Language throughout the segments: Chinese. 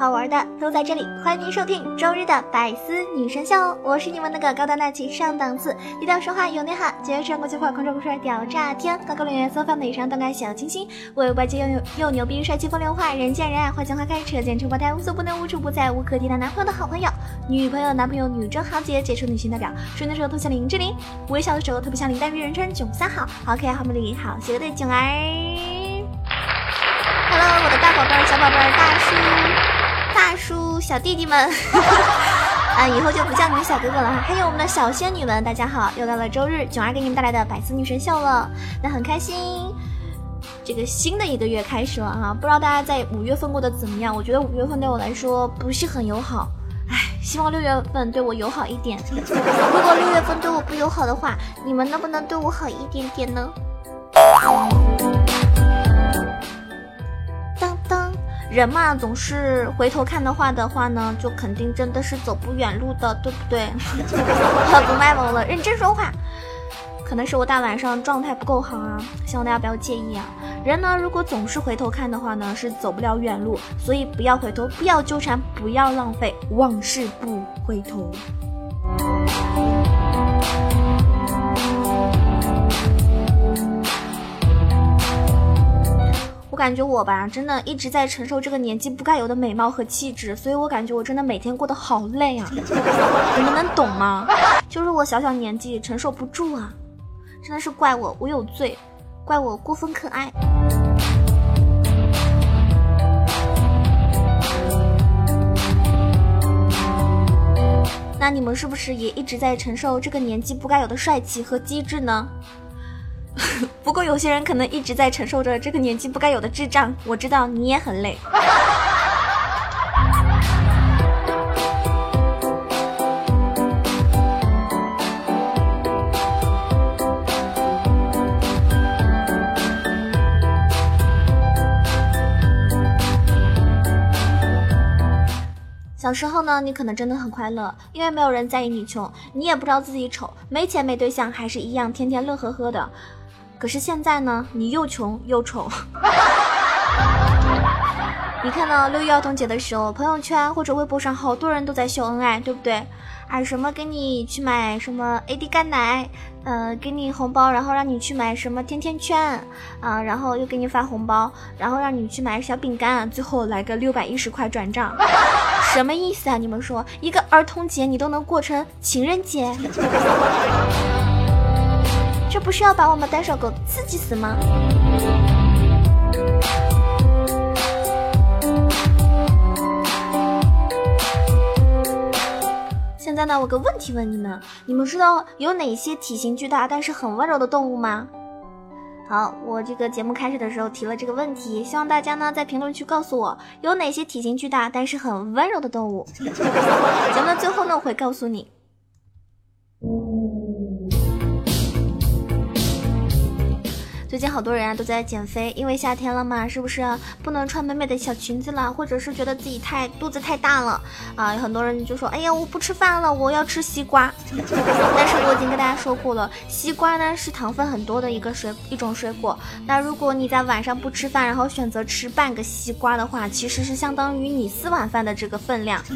好玩的都在这里，欢迎您收听周日的百思女神秀，我是你们那个高端大气上档次、低调说话有内涵、节约生活最快、狂拽酷帅屌炸天、高高冷艳骚放的以上动感小清新，为外界又又又牛逼、帅气风流话、人见人爱、花见花开、车见车爆胎、无所不能、无处不在、无可替代男朋友的好朋友、女朋友、男朋友、女中豪杰、杰出女性代表，顺的时候特像林志玲，微笑的时候特别像林黛玉，人称囧三好，好可爱、好美丽、好邪恶的囧儿。Hello，我的大宝贝儿、小宝贝儿、大叔。大叔、小弟弟们，啊，以后就不叫你们小哥哥了哈。还有我们的小仙女们，大家好，又到了周日，囧儿给你们带来的百思女神秀了。那很开心，这个新的一个月开始了哈。不知道大家在五月份过得怎么样？我觉得五月份对我来说不是很友好，唉，希望六月份对我友好一点。如果六月份对我不友好的话，你们能不能对我好一点点呢？人嘛，总是回头看的话的话呢，就肯定真的是走不远路的，对不对？不卖萌了，认真说话。可能是我大晚上状态不够好啊，希望大家不要介意啊。人呢，如果总是回头看的话呢，是走不了远路，所以不要回头，不要纠缠，不要浪费，往事不回头。感觉我吧，真的一直在承受这个年纪不该有的美貌和气质，所以我感觉我真的每天过得好累啊！你们能懂吗？就是我小小年纪承受不住啊！真的是怪我，我有罪，怪我过分可爱。那你们是不是也一直在承受这个年纪不该有的帅气和机智呢？不过有些人可能一直在承受着这个年纪不该有的智障，我知道你也很累。小时候呢，你可能真的很快乐，因为没有人在意你穷，你也不知道自己丑，没钱没对象，还是一样天天乐呵呵的。可是现在呢，你又穷又丑。你看到六一儿童节的时候，朋友圈或者微博上好多人都在秀恩爱，对不对？啊，什么给你去买什么 AD 干奶，呃，给你红包，然后让你去买什么甜甜圈，啊，然后又给你发红包，然后让你去买小饼干，最后来个六百一十块转账，什么意思啊？你们说，一个儿童节你都能过成情人节？不是要把我们单手狗刺激死吗？现在呢，我个问题问你们：你们知道有哪些体型巨大但是很温柔的动物吗？好，我这个节目开始的时候提了这个问题，希望大家呢在评论区告诉我有哪些体型巨大但是很温柔的动物。节目的最后呢，我会告诉你。最近好多人啊都在减肥，因为夏天了嘛，是不是不能穿美美的小裙子了？或者是觉得自己太肚子太大了啊？有很多人就说：“哎呀，我不吃饭了，我要吃西瓜。”但是我已经跟大家说过了，西瓜呢是糖分很多的一个水一种水果。那如果你在晚上不吃饭，然后选择吃半个西瓜的话，其实是相当于你四碗饭的这个分量。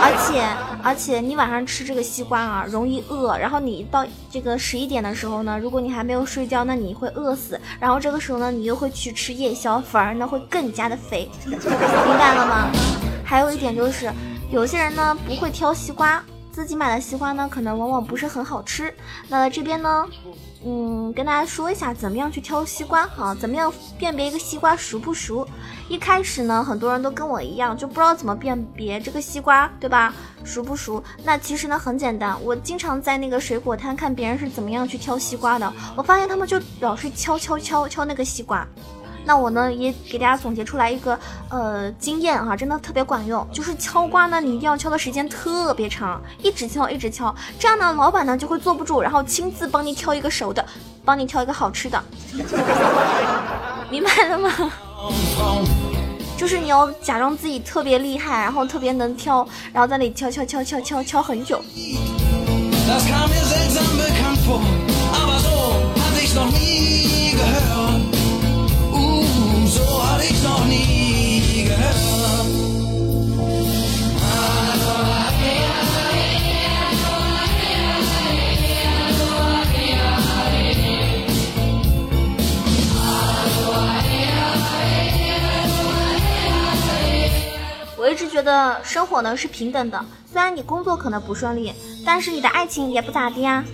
而且而且你晚上吃这个西瓜啊，容易饿。然后你到这个十一点的时候呢，如果你还没有睡觉，那你会饿。死，然后这个时候呢，你又会去吃夜宵，反而呢会更加的肥，明白了吗？还有一点就是，有些人呢不会挑西瓜，自己买的西瓜呢可能往往不是很好吃。那这边呢？嗯，跟大家说一下怎么样去挑西瓜哈，怎么样辨别一个西瓜熟不熟？一开始呢，很多人都跟我一样，就不知道怎么辨别这个西瓜，对吧？熟不熟？那其实呢很简单，我经常在那个水果摊看别人是怎么样去挑西瓜的，我发现他们就老是敲敲敲敲那个西瓜。那我呢也给大家总结出来一个呃经验啊，真的特别管用，就是敲瓜呢，你一定要敲的时间特别长，一直敲一直敲，这样呢老板呢就会坐不住，然后亲自帮你挑一个熟的，帮你挑一个好吃的。明白了吗？就是你要假装自己特别厉害，然后特别能挑，然后在那里敲敲敲敲敲敲很久。生活呢是平等的，虽然你工作可能不顺利，但是你的爱情也不咋地啊。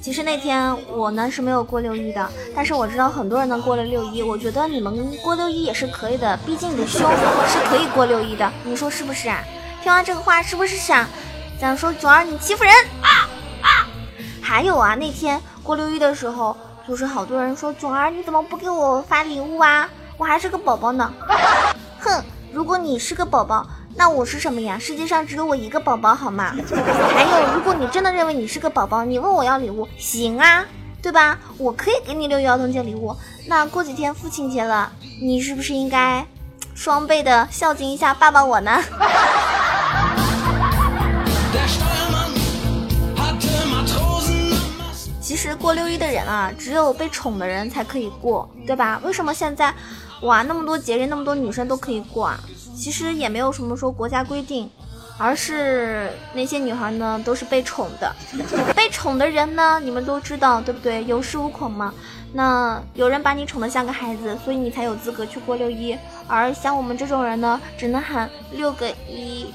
其实那天我呢是没有过六一的，但是我知道很多人能过了六一，我觉得你们过六一也是可以的，毕竟你的胸是可以过六一的，你说是不是啊？听完这个话是不是想？想说九儿你欺负人啊啊！还有啊，那天过六一的时候，就是好多人说九儿你怎么不给我发礼物啊？我还是个宝宝呢。哼，如果你是个宝宝，那我是什么呀？世界上只有我一个宝宝好吗？还有，如果你真的认为你是个宝宝，你问我要礼物，行啊，对吧？我可以给你六一儿童节礼物。那过几天父亲节了，你是不是应该双倍的孝敬一下爸爸我呢？其实过六一的人啊，只有被宠的人才可以过，对吧？为什么现在哇那么多节日，那么多女生都可以过啊？其实也没有什么说国家规定，而是那些女孩呢都是被宠的。被宠的人呢，你们都知道对不对？有恃无恐嘛。那有人把你宠得像个孩子，所以你才有资格去过六一。而像我们这种人呢，只能喊六个一。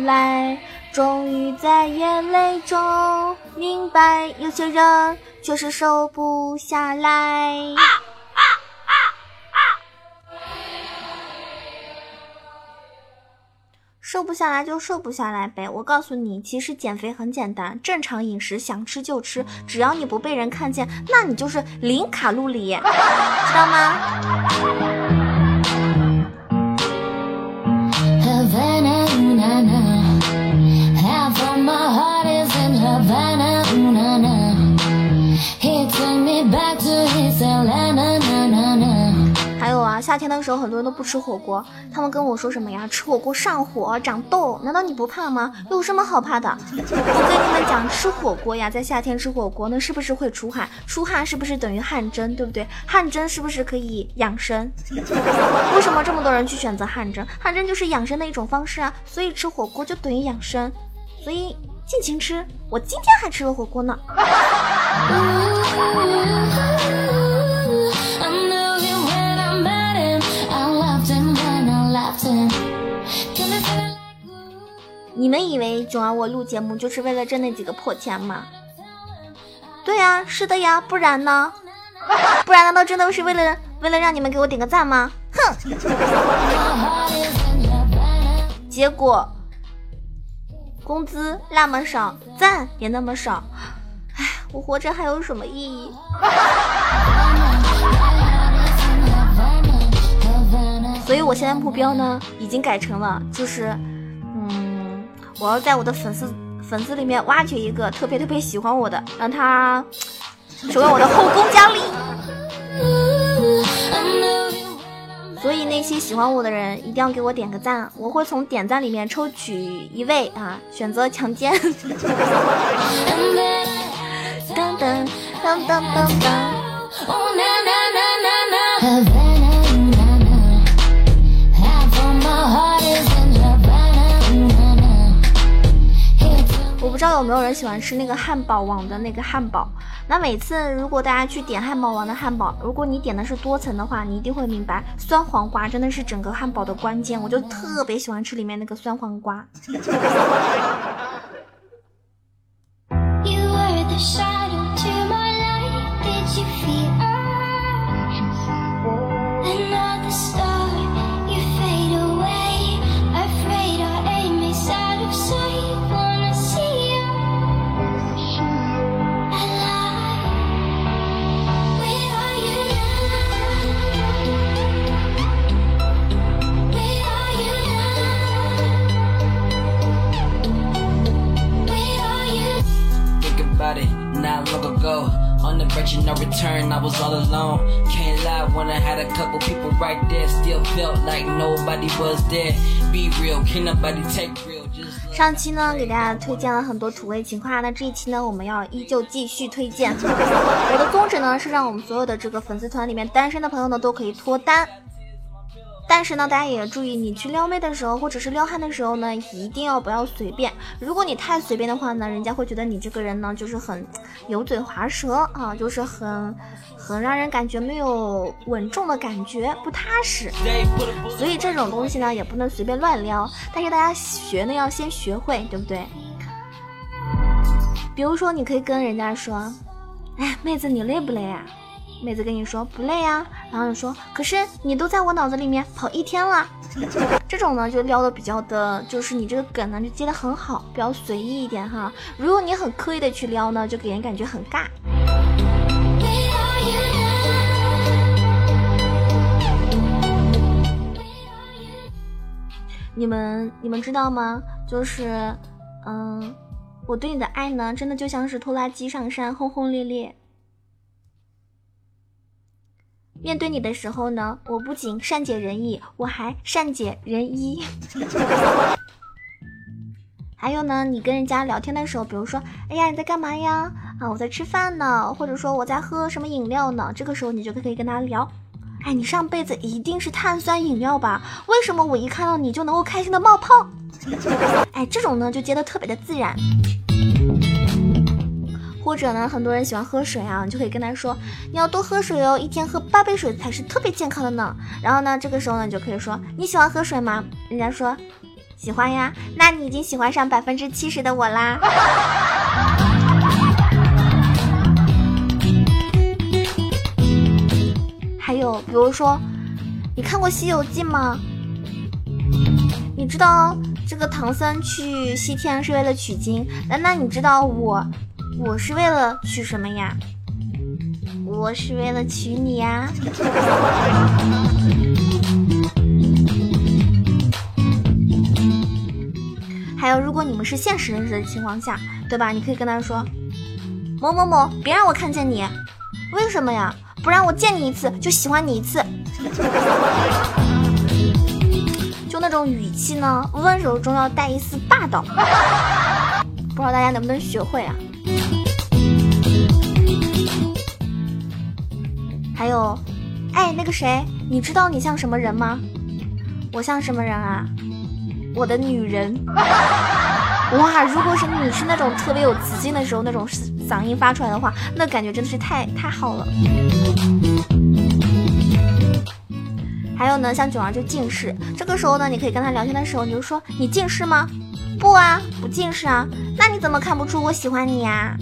来，终于在眼泪中明白，有些人确实瘦不下来。瘦不下来就瘦不下来呗。我告诉你，其实减肥很简单，正常饮食，想吃就吃，只要你不被人看见，那你就是零卡路里，知道吗？My heart is in Havana。He took me back to his LA。还有啊夏天的时候，很多人都不吃火锅，他们跟我说什么呀？吃火锅上火长痘，难道你不怕吗？有什么好怕的？我跟你们讲，吃火锅呀，在夏天吃火锅，那是不是会出汗？出汗是不是等于汗蒸？对不对？汗蒸是不是可以养生？为什么这么多人去选择汗蒸？汗蒸就是养生的一种方式啊，所以吃火锅就等于养生，所以尽情吃。我今天还吃了火锅呢。你们以为囧儿我录节目就是为了挣那几个破钱吗？对呀，是的呀，不然呢？不然难道真的是为了为了让你们给我点个赞吗？哼！结果工资那么少，赞也那么少，唉，我活着还有什么意义？所以我现在目标呢，已经改成了，就是。嗯我要在我的粉丝粉丝里面挖掘一个特别特别喜欢我的，让他成为我的后宫佳丽。所以那些喜欢我的人一定要给我点个赞，我会从点赞里面抽取一位啊，选择强奸。当当当当当当。不知道有没有人喜欢吃那个汉堡王的那个汉堡？那每次如果大家去点汉堡王的汉堡，如果你点的是多层的话，你一定会明白，酸黄瓜真的是整个汉堡的关键。我就特别喜欢吃里面那个酸黄瓜。上期呢，给大家推荐了很多土味情话，那这一期呢，我们要依旧继续推荐。我的宗旨呢，是让我们所有的这个粉丝团里面单身的朋友呢，都可以脱单。但是呢，大家也注意，你去撩妹的时候，或者是撩汉的时候呢，一定要不要随便。如果你太随便的话呢，人家会觉得你这个人呢，就是很油嘴滑舌啊，就是很很让人感觉没有稳重的感觉，不踏实。所以这种东西呢，也不能随便乱撩。但是大家学呢，要先学会，对不对？比如说，你可以跟人家说：“哎，妹子，你累不累啊？”妹子跟你说不累啊，然后你说，可是你都在我脑子里面跑一天了，这种呢就撩的比较的，就是你这个梗呢就接的很好，比较随意一点哈。如果你很刻意的去撩呢，就给人感觉很尬。你们你们知道吗？就是，嗯，我对你的爱呢，真的就像是拖拉机上山，轰轰烈烈。面对你的时候呢，我不仅善解人意，我还善解人意。还有呢，你跟人家聊天的时候，比如说，哎呀，你在干嘛呀？啊，我在吃饭呢，或者说我在喝什么饮料呢？这个时候你就可以跟他聊，哎，你上辈子一定是碳酸饮料吧？为什么我一看到你就能够开心的冒泡？哎，这种呢就接的特别的自然。或者呢，很多人喜欢喝水啊，你就可以跟他说，你要多喝水哦，一天喝八杯水才是特别健康的呢。然后呢，这个时候呢，你就可以说，你喜欢喝水吗？人家说喜欢呀，那你已经喜欢上百分之七十的我啦。还有，比如说，你看过《西游记》吗？你知道这个唐僧去西天是为了取经，那那你知道我？我是为了娶什么呀？我是为了娶你呀。还有，如果你们是现实认识的情况下，对吧？你可以跟他说：“某某某，别让我看见你。”为什么呀？不让我见你一次，就喜欢你一次。就那种语气呢，温柔中要带一丝霸道。不知道大家能不能学会啊？还有，哎，那个谁，你知道你像什么人吗？我像什么人啊？我的女人。哇，如果是你是那种特别有磁性的时候，那种嗓音发出来的话，那感觉真的是太太好了。还有呢，像囧儿就近视，这个时候呢，你可以跟他聊天的时候，你就说你近视吗？不啊，不近视啊。那你怎么看不出我喜欢你呀？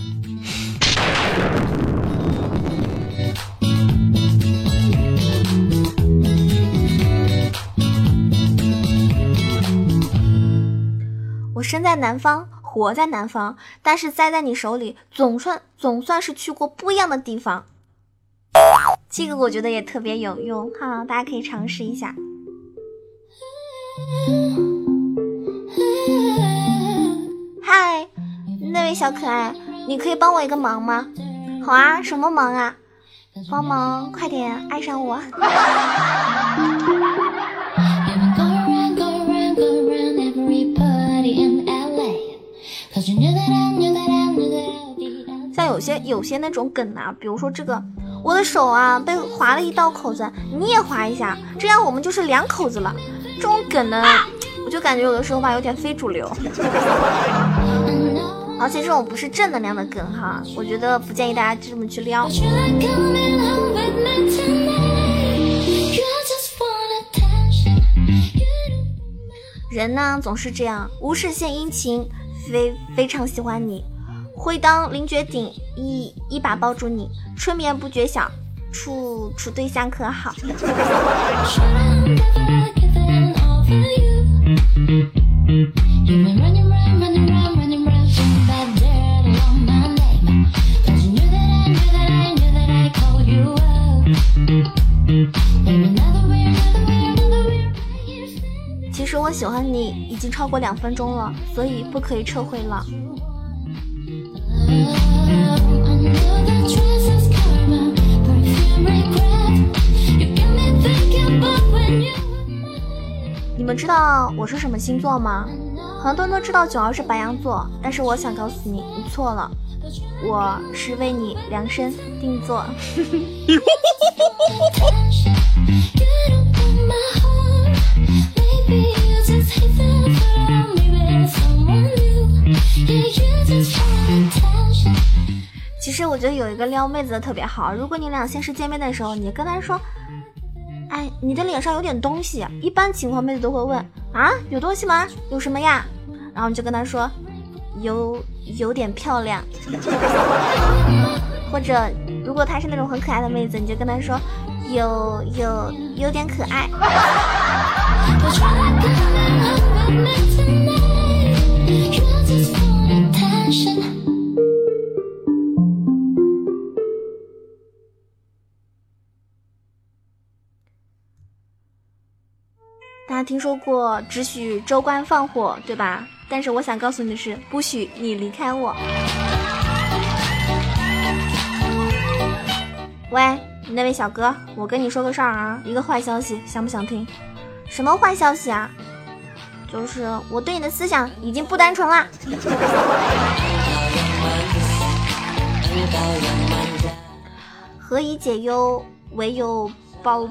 我生在南方，活在南方，但是栽在你手里，总算总算是去过不一样的地方。这个我觉得也特别有用哈，大家可以尝试一下。嗨，那位小可爱，你可以帮我一个忙吗？好啊，什么忙啊？帮忙快点爱上我。有些有些那种梗啊，比如说这个，我的手啊被划了一道口子，你也划一下，这样我们就是两口子了。这种梗呢，我就感觉有的时候吧有点非主流，而且这种不是正能量的梗哈，我觉得不建议大家这么去撩。人呢总是这样，无事献殷勤，非非常喜欢你。会当凌绝顶，一一把抱住你，春眠不觉晓，处处对象可好？其实我喜欢你已经超过两分钟了，所以不可以撤回了。你们知道我是什么星座吗？很多人都知道九儿是白羊座，但是我想告诉你，你错了，我是为你量身定做。其实我觉得有一个撩妹子的特别好，如果你俩现实见面的时候，你跟他说，哎，你的脸上有点东西，一般情况妹子都会问啊，有东西吗？有什么呀？然后你就跟他说，有有点漂亮，或者如果她是那种很可爱的妹子，你就跟她说，有有有点可爱。听说过只许州官放火，对吧？但是我想告诉你的是，不许你离开我。喂，那位小哥，我跟你说个事儿啊，一个坏消息，想不想听？什么坏消息啊？就是我对你的思想已经不单纯啦。何以解忧，唯有抱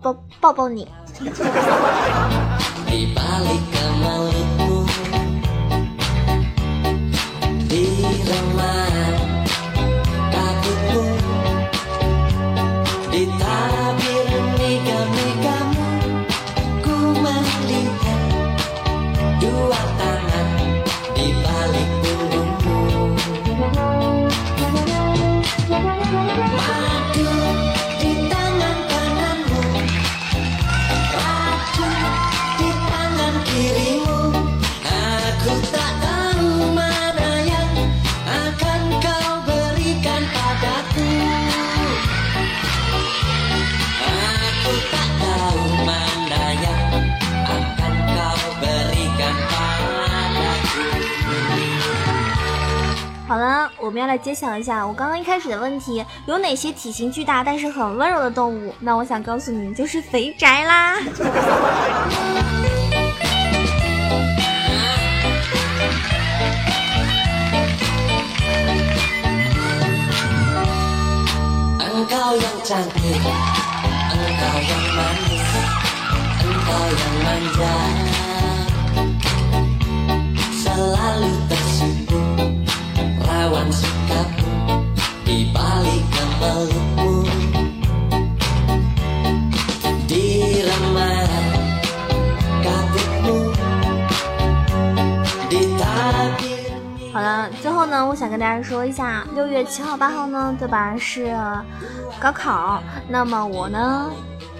抱抱抱你。Di balik kemelutmu Di remang takutmu Di tabir mega-megamu Ku melihat dua 我们要来揭晓一下我刚刚一开始的问题，有哪些体型巨大但是很温柔的动物？那我想告诉你们，就是肥宅啦。好最后呢，我想跟大家说一下，六月七号、八号呢，对吧？是高考。那么我呢，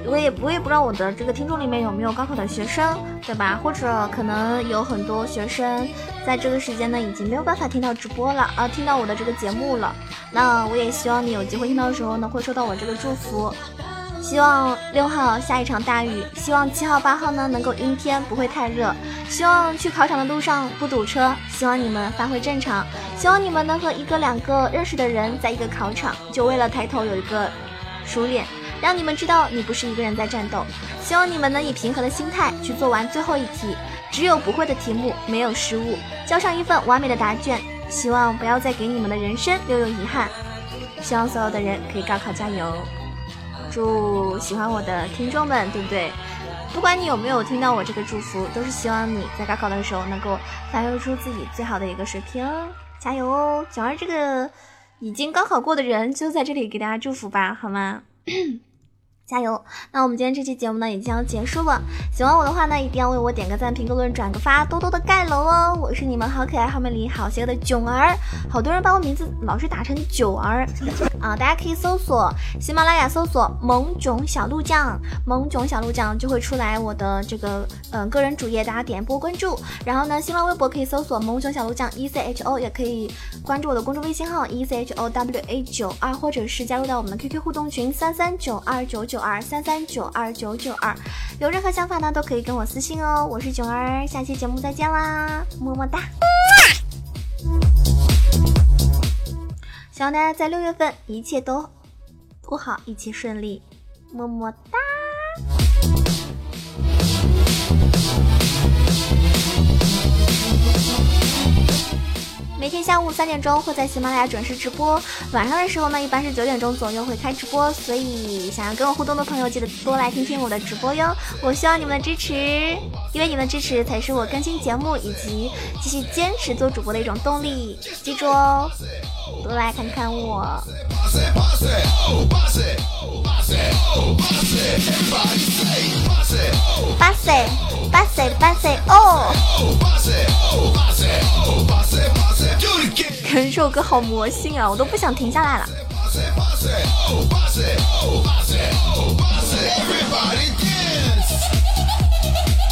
我也我也不知道我的这个听众里面有没有高考的学生，对吧？或者可能有很多学生在这个时间呢，已经没有办法听到直播了，啊，听到我的这个节目了。那我也希望你有机会听到的时候呢，会收到我这个祝福。希望六号下一场大雨，希望七号八号呢能够阴天，不会太热。希望去考场的路上不堵车。希望你们发挥正常。希望你们能和一个两个认识的人在一个考场，就为了抬头有一个熟脸，让你们知道你不是一个人在战斗。希望你们能以平和的心态去做完最后一题，只有不会的题目，没有失误，交上一份完美的答卷。希望不要再给你们的人生留有遗憾。希望所有的人可以高考加油。祝喜欢我的听众们，对不对？不管你有没有听到我这个祝福，都是希望你在高考的时候能够发挥出自己最好的一个水平，加油哦！小二这个已经高考过的人，就在这里给大家祝福吧，好吗？加油！那我们今天这期节目呢，已经要结束了。喜欢我的话呢，一定要为我点个赞、评个论、转个发，多多的盖楼哦！我是你们好可爱、好美丽、好邪恶的囧儿，好多人把我名字老是打成九儿啊！大家可以搜索喜马拉雅，搜索萌囧小鹿酱，萌囧小鹿酱就会出来我的这个嗯个人主页，大家点播关注。然后呢，新浪微博可以搜索萌囧小鹿酱 E C H O，也可以关注我的公众微信号 E C H O W A 九二，或者是加入到我们的 QQ 互动群三三九二九九。二三三九二九九二，有任何想法呢，都可以跟我私信哦。我是囧儿，下期节目再见啦，么么哒！希望大家在六月份一切都都好，一切顺利，么么哒！每天下午三点钟会在喜马拉雅准时直播，晚上的时候呢，一般是九点钟左右会开直播，所以想要跟我互动的朋友，记得多来听听我的直播哟。我需要你们的支持，因为你们的支持才是我更新节目以及继续坚持做主播的一种动力。记住哦，多来看看我。巴塞，巴塞，巴塞哦！这首歌好魔性啊，我都不想停下来了。